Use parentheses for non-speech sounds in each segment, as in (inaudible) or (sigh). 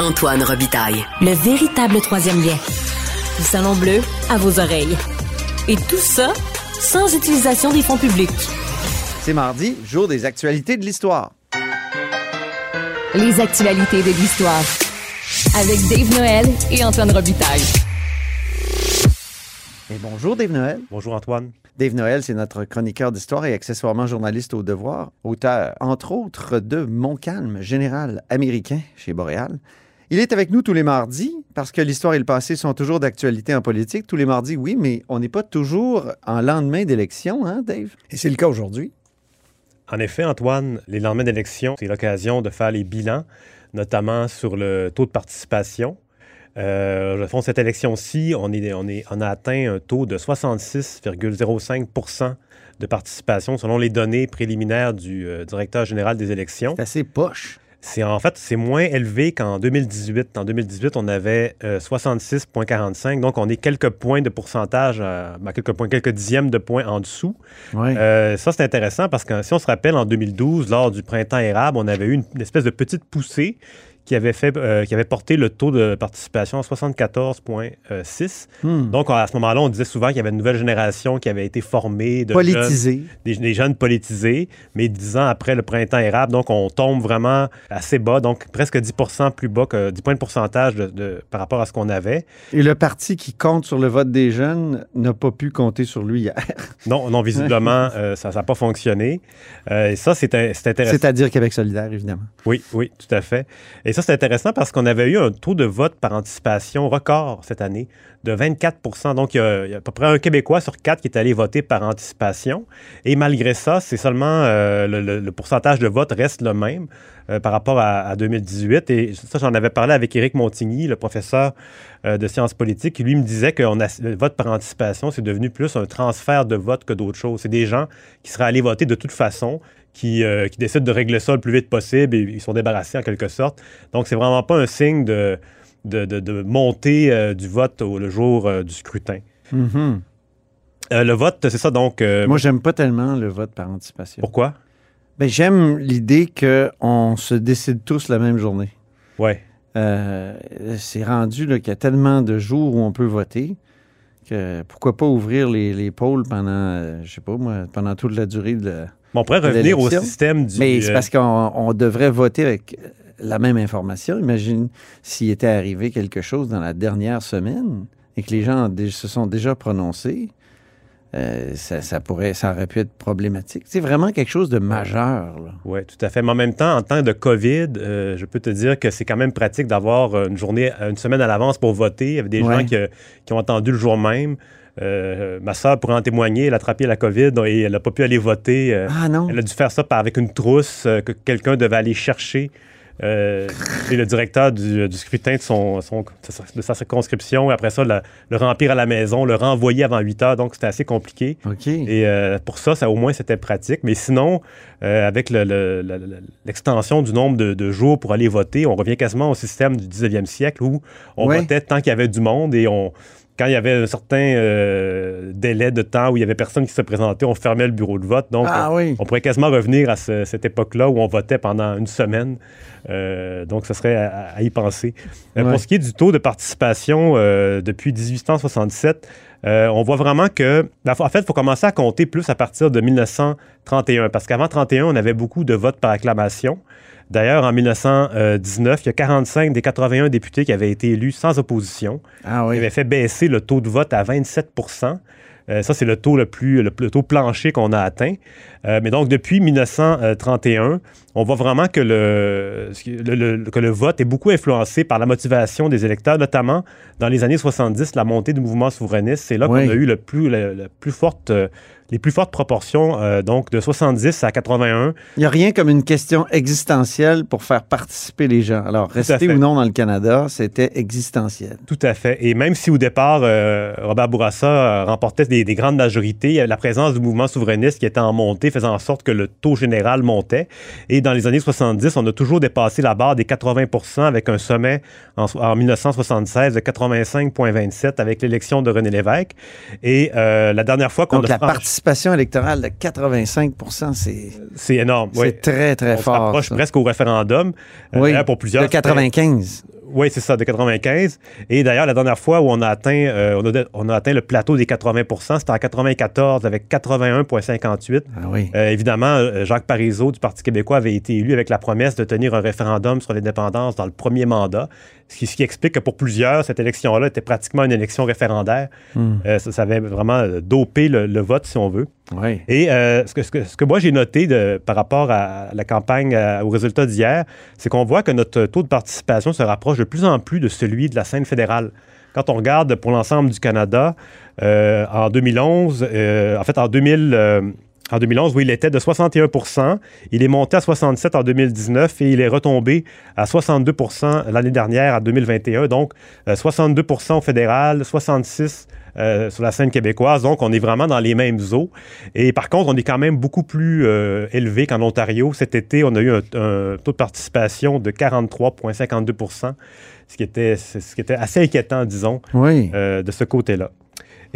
Antoine Robitaille. Le véritable troisième lien. Du Salon Bleu à vos oreilles. Et tout ça sans utilisation des fonds publics. C'est mardi, jour des actualités de l'histoire. Les actualités de l'histoire. Avec Dave Noël et Antoine Robitaille. Et bonjour Dave Noël. Bonjour Antoine. Dave Noël, c'est notre chroniqueur d'histoire et accessoirement journaliste au devoir, auteur entre autres de Montcalm, général américain chez Boréal. Il est avec nous tous les mardis parce que l'histoire et le passé sont toujours d'actualité en politique. Tous les mardis, oui, mais on n'est pas toujours en lendemain d'élection, hein, Dave? Et c'est le cas aujourd'hui. En effet, Antoine, les lendemains d'élection, c'est l'occasion de faire les bilans, notamment sur le taux de participation. Euh, fond, cette élection-ci, on, est, on, est, on a atteint un taux de 66,05% de participation selon les données préliminaires du euh, directeur général des élections. C'est assez poche. C'est en fait c'est moins élevé qu'en 2018. En 2018, on avait 66,45. Euh, Donc, on est quelques points de pourcentage, euh, ben, quelques points, quelques dixièmes de points en dessous. Euh, ça, c'est intéressant parce que si on se rappelle, en 2012, lors du printemps érable, on avait eu une espèce de petite poussée qui avait, fait, euh, qui avait porté le taux de participation à 74,6. Hmm. Donc, à ce moment-là, on disait souvent qu'il y avait une nouvelle génération qui avait été formée. De politisée. des, jeunes politisés, mais dix ans après le printemps érable. Donc, on tombe vraiment assez bas, donc presque 10% plus bas que 10 points de pourcentage de, par rapport à ce qu'on avait. Et le parti qui compte sur le vote des jeunes n'a pas pu compter sur lui hier. (laughs) non, non, visiblement, (laughs) euh, ça n'a pas fonctionné. Euh, et ça, c'est intéressant. C'est-à-dire Québec solidaire, évidemment. Oui, oui, tout à fait. Et ça, c'est intéressant parce qu'on avait eu un taux de vote par anticipation record cette année de 24% Donc, il y, a, à peu près un Québécois sur quatre qui est allé voter par anticipation. Et malgré ça, c'est seulement euh, le, pourcentage de vote reste le même euh, par rapport à, 2018. Et ça, j'en avais parlé avec Éric Montigny, le professeur euh, de sciences politiques, qui lui me disait que le vote par anticipation, c'est devenu plus un transfert de vote que d'autres choses. C'est des gens qui seraient allés voter de toute façon, qui, qui, décident de régler ça le plus vite possible et ils sont débarrassés en quelque sorte. Donc, c'est vraiment pas un signe de, de, de, montée euh, du vote au, le jour euh, du scrutin. Mm-hmm. Euh, le vote, c'est ça donc. Moi, j'aime pas tellement le vote par anticipation. Pourquoi? Ben, j'aime l'idée qu'on se décide tous la même journée. Ouais. c'est rendu qu'il y a tellement de jours où on peut voter que pourquoi pas ouvrir les, les pôles pendant, je sais pas moi, pendant toute la durée de on pourrait revenir au système du. Mais c'est parce qu'on devrait voter avec la même information. Imagine s'il était arrivé quelque chose dans la dernière semaine et que les gens se sont déjà prononcés. Euh, ça, pourrait, ça aurait pu être problématique. C'est vraiment quelque chose de majeur. Oui, tout à fait. Mais en même temps, en temps de COVID, euh, je peux te dire que c'est quand même pratique d'avoir une journée, une semaine à l'avance pour voter. Il y avait des gens qui, qui, ont attendu le jour même. Euh, ma soeur pourrait en témoigner, elle a attrapé la COVID et elle n'a pas pu aller voter. ah non? Elle a dû faire ça avec une trousse que quelqu'un devait aller chercher euh, et le directeur du, scrutin de, son, de sa circonscription. Et après ça, le remplir à la maison, le renvoyer avant 8 heures. Donc, c'était assez compliqué. Et euh, pour ça, ça, au moins, c'était pratique. Mais sinon, euh, avec l'extension du nombre de, jours pour aller voter, on revient quasiment au système du 19e siècle où on votait tant qu'il y avait du monde et on quand il y avait un certain délai de temps où il y avait personne qui se présentait, on fermait le bureau de vote. Donc, ah on, pourrait quasiment revenir à cette époque-là où on votait pendant une semaine. Euh, donc, ce serait à, y penser. Euh, pour ce qui est du taux de participation euh, depuis 1867, on voit vraiment que, ben, en fait, il faut commencer à compter plus à partir de 1931, parce qu'avant 31, on avait beaucoup de votes par acclamation. D'ailleurs, en 1919, il y a 45 des 81 députés qui avaient été élus sans opposition. Ah oui. Ils avaient fait baisser le taux de vote à 27% euh, ça, c'est le taux le plus, le, taux plancher qu'on a atteint. Euh, mais donc, depuis 1931, on voit vraiment que le, que le vote est beaucoup influencé par la motivation des électeurs, notamment dans les années 70, la montée du mouvement souverainiste. C'est là qu'on a eu le plus, le, plus forte euh, les plus fortes proportions, euh, donc de 70 à 81. Il n'y a rien comme une question existentielle pour faire participer les gens. Alors, rester ou non dans le Canada, c'était existentiel. Tout à fait. Et même si au départ, euh, Robert Bourassa euh, remportait des, grandes majorités, la présence du mouvement souverainiste qui était en montée faisait en sorte que le taux général montait. Et dans les années 70, on a toujours dépassé la barre des 80% avec un sommet en, en 1976 de 85,27 avec l'élection de René Lévesque. Et la dernière fois qu'on a... La participation électorale de 85 c'est... C'est énorme, C'est très, très fort. On presque au référendum. Euh, oui, pour plusieurs. De 95. Oui, c'est ça, de 95. Et d'ailleurs, la dernière fois où on a atteint, euh, on, a, on, a, atteint le plateau des 80% c'était en 94 avec 81,58. Ah oui. Euh, évidemment, Jacques Parizeau du Parti québécois avait été élu avec la promesse de tenir un référendum sur l'indépendance dans le premier mandat, ce qui, ce qui, explique que pour plusieurs, cette élection-là était pratiquement une élection référendaire. Hmm. Ça, ça, avait vraiment dopé le, le, vote, si on veut. Oui. Et ce, que, ce, que, ce, que, moi j'ai noté de, par rapport à la campagne, aux résultats d'hier, c'est qu'on voit que notre taux de participation se rapproche de plus en plus de celui de la scène fédérale. Quand on regarde pour l'ensemble du Canada, euh, en 2011, euh, en fait en 2000, euh, en 2011, oui, il était de 61% Il est monté à 67% en 2019 et il est retombé à 62% l'année dernière, en 2021. Donc, 62 au fédéral, 66 euh, sur la scène québécoise. Donc, on est vraiment dans les mêmes eaux. Et par contre, on est quand même beaucoup plus euh, élevé qu'en Ontario. Cet été, on a eu un, taux de participation de 43,52 ce qui, était, ce qui était assez inquiétant, disons, euh, de ce côté-là.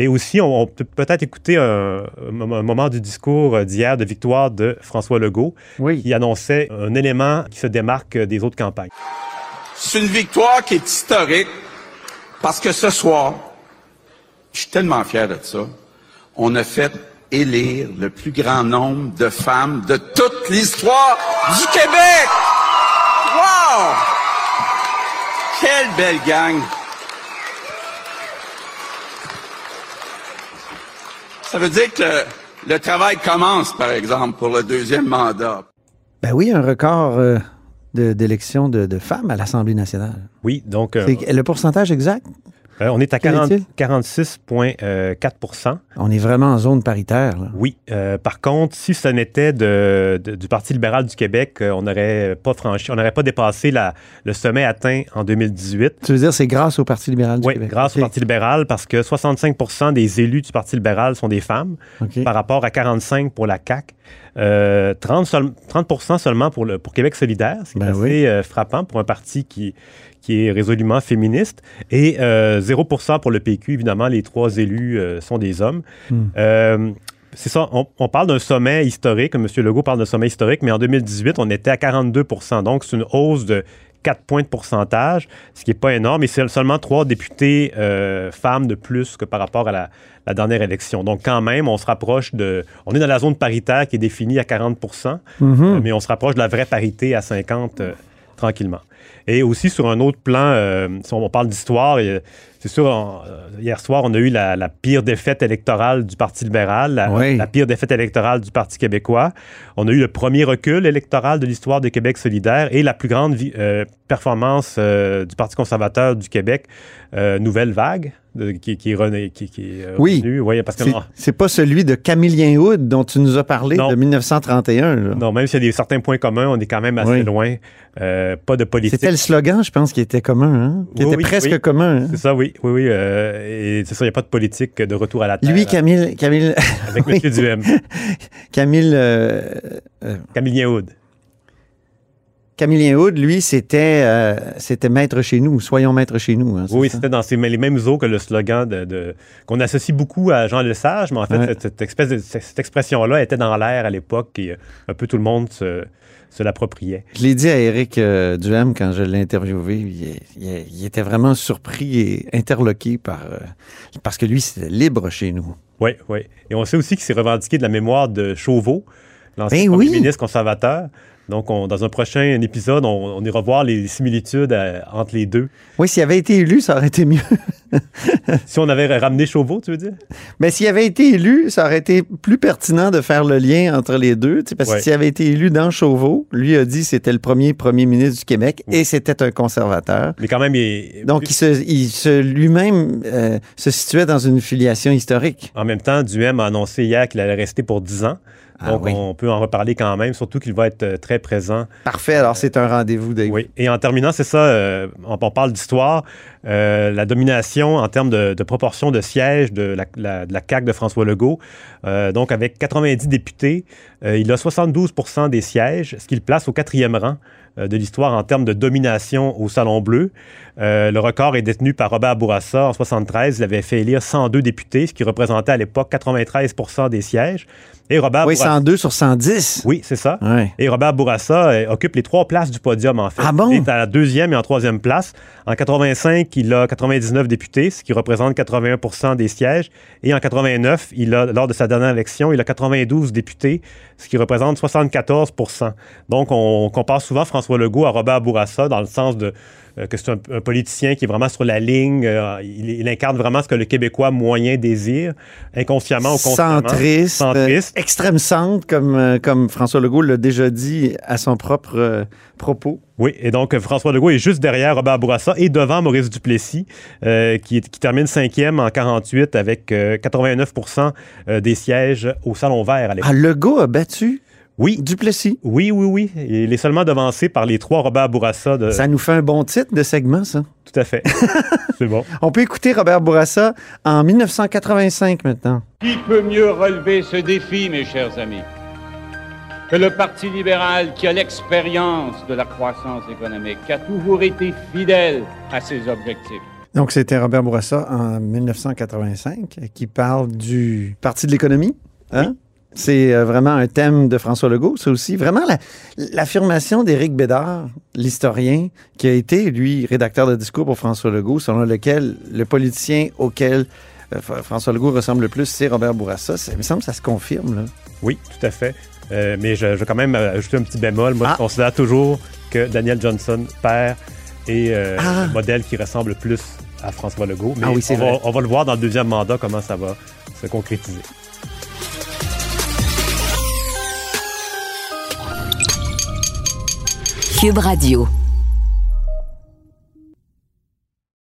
Et aussi, on, peut peut-être écouter un, moment du discours d'hier de victoire de François Legault, qui annonçait un élément qui se démarque des autres campagnes. C'est une victoire qui est historique parce que ce soir, je suis tellement fier de ça. On a fait élire le plus grand nombre de femmes de toute l'histoire du Québec. Wow! Quelle belle gang! Ça veut dire que le, travail commence, par exemple, pour le deuxième mandat. Ben oui, un record euh, d'élection de, femmes à l'Assemblée nationale. Oui, donc... Euh, le pourcentage exact? Euh, on est à 46,4 euh, On est vraiment en zone paritaire. Oui. Euh, par contre, si ce n'était du Parti libéral du Québec, on n'aurait pas franchi, on n'aurait pas dépassé le sommet atteint en 2018. Tu veux dire c'est grâce au Parti libéral du oui, Québec? Oui, grâce au Parti libéral parce que 65% des élus du Parti libéral sont des femmes par rapport à 45 pour la CAQ. 30%, seulement pour, le, pour Québec solidaire, c'est ben assez frappant pour un parti qui, qui est résolument féministe, et 0 euh, pour le PQ. Évidemment, les trois élus euh, sont des hommes. Hmm. Euh, c'est ça, on, parle d'un sommet historique, M. Legault parle d'un sommet historique, mais en 2018, on était à 42 Donc, c'est une hausse de 4 points de pourcentage, ce qui n'est pas énorme, et c'est seulement trois députés femmes de plus que par rapport à la, dernière élection. Donc, quand même, on se rapproche de. On est dans la zone paritaire qui est définie à 40 mm-hmm. mais on se rapproche de la vraie parité à 50 tranquillement. Et aussi sur un autre plan, euh, si on parle d'histoire, c'est sûr, euh, hier soir, on a eu la, pire défaite électorale du Parti libéral, la, pire défaite électorale du Parti québécois. On a eu le premier recul électoral de l'histoire de Québec solidaire et la plus grande euh, performance du Parti conservateur du Québec, Nouvelle Vague qui, qui, est qui, qui est oui. parce que c'est pas celui de Camillien Hood dont tu nous as parlé de 1931. Non, même s'il y a des certains points communs, on est quand même assez loin. Euh, pas de politique. C'était le slogan, je pense, qui était commun, hein? qui était presque commun. Hein? C'est ça, oui, oui, oui. Euh, et c'est ça, il n'y a pas de politique de retour à la terre. Lui, Camille, Camille. Avec M. (laughs) Duhem. Camille. Euh, Camillien Hood. Camillien Houd, lui, c'était euh, c'était maître chez nous, soyons maîtres chez nous. Hein, oui, c'était dans les mêmes eaux que le slogan de, qu'on associe beaucoup à Jean Lesage, mais en fait, cette, espèce de, cette expression-là était dans l'air à l'époque et un peu tout le monde se, l'appropriait. Je l'ai dit à Éric euh, Duhem quand je l'ai interviewé, il, était vraiment surpris et interloqué par euh, parce que lui, c'était libre chez nous. Oui, oui. Et on sait aussi qu'il s'est revendiqué de la mémoire de Chauveau, l'ancien ben ministre conservateur. Donc, dans un prochain épisode, on, ira voir les similitudes euh, entre les deux. Oui, s'il avait été élu, ça aurait été mieux. (laughs) si on avait ramené Chauveau, tu veux dire? Mais s'il avait été élu, ça aurait été plus pertinent de faire le lien entre les deux. Parce que s'il avait été élu dans Chauveau, lui a dit que c'était le premier premier ministre du Québec et c'était un conservateur. Mais quand même, il... Donc, il se, lui-même euh, se situait dans une filiation historique. En même temps, Duhem a annoncé hier qu'il allait rester pour 10 ans. Ah Donc, on peut en reparler quand même, surtout qu'il va être euh, très présent. Parfait. Alors, c'est un rendez-vous, Dave. Oui. Et en terminant, c'est ça, euh, on, parle d'histoire. Euh, la domination en termes de, proportion de sièges de la, de la, CAQ de François Legault. donc, avec 90 députés, il a 72% des sièges, ce qui le place au quatrième rang de l'histoire en termes de domination au Salon Bleu. le record est détenu par Robert Bourassa en 73. Il avait fait élire 102 députés, ce qui représentait à l'époque 93% des sièges. Et Robert oui, 102 sur 110. Oui, c'est ça. Et Robert Bourassa euh, occupe les trois places du podium, en fait. Ah bon? Il est à la deuxième et en troisième place. En 85, il a 99 députés, ce qui représente 81% des sièges. Et en 89, il a, lors de sa dernière élection, il a 92 députés, ce qui représente 74% Donc, on compare souvent François Legault à Robert Bourassa dans le sens de que c'est un, politicien qui est vraiment sur la ligne. Euh, il, incarne vraiment ce que le Québécois moyen désire, inconsciemment ou consciemment. Centriste. Centriste. extrême centre, comme, euh, comme François Legault l'a déjà dit à son propre propos. Oui, et donc François Legault est juste derrière Robert Bourassa et devant Maurice Duplessis, qui, qui, termine cinquième en 48 avec 89% des sièges au Salon Vert à l'époque. Ah, Legault a battu oui. Duplessis. Oui, oui, oui. Il est seulement devancé par les trois Robert Bourassa. De... Ça nous fait un bon titre de segment, ça. Tout à fait. (laughs) C'est bon. On peut écouter Robert Bourassa en 1985 maintenant. Qui peut mieux relever ce défi, mes chers amis, que le Parti libéral qui a l'expérience de la croissance économique, qui a toujours été fidèle à ses objectifs? Donc, c'était Robert Bourassa en 1985 qui parle du Parti de l'économie. Hein? C'est euh, vraiment un thème de François Legault. C'est aussi vraiment l'affirmation d'Éric Bédard, l'historien, qui a été, lui, rédacteur de discours pour François Legault, selon lequel le politicien auquel euh, François Legault ressemble le plus, c'est Robert Bourassa. Ça, il me semble que ça se confirme. Là. Oui, tout à fait. Euh, mais je, veux quand même ajouter un petit bémol. Moi, je ah. considère toujours que Daniel Johnson, père, est ah. le modèle qui ressemble le plus à François Legault. Mais ah oui, on, on va le voir dans le deuxième mandat comment ça va se concrétiser. Cube Radio.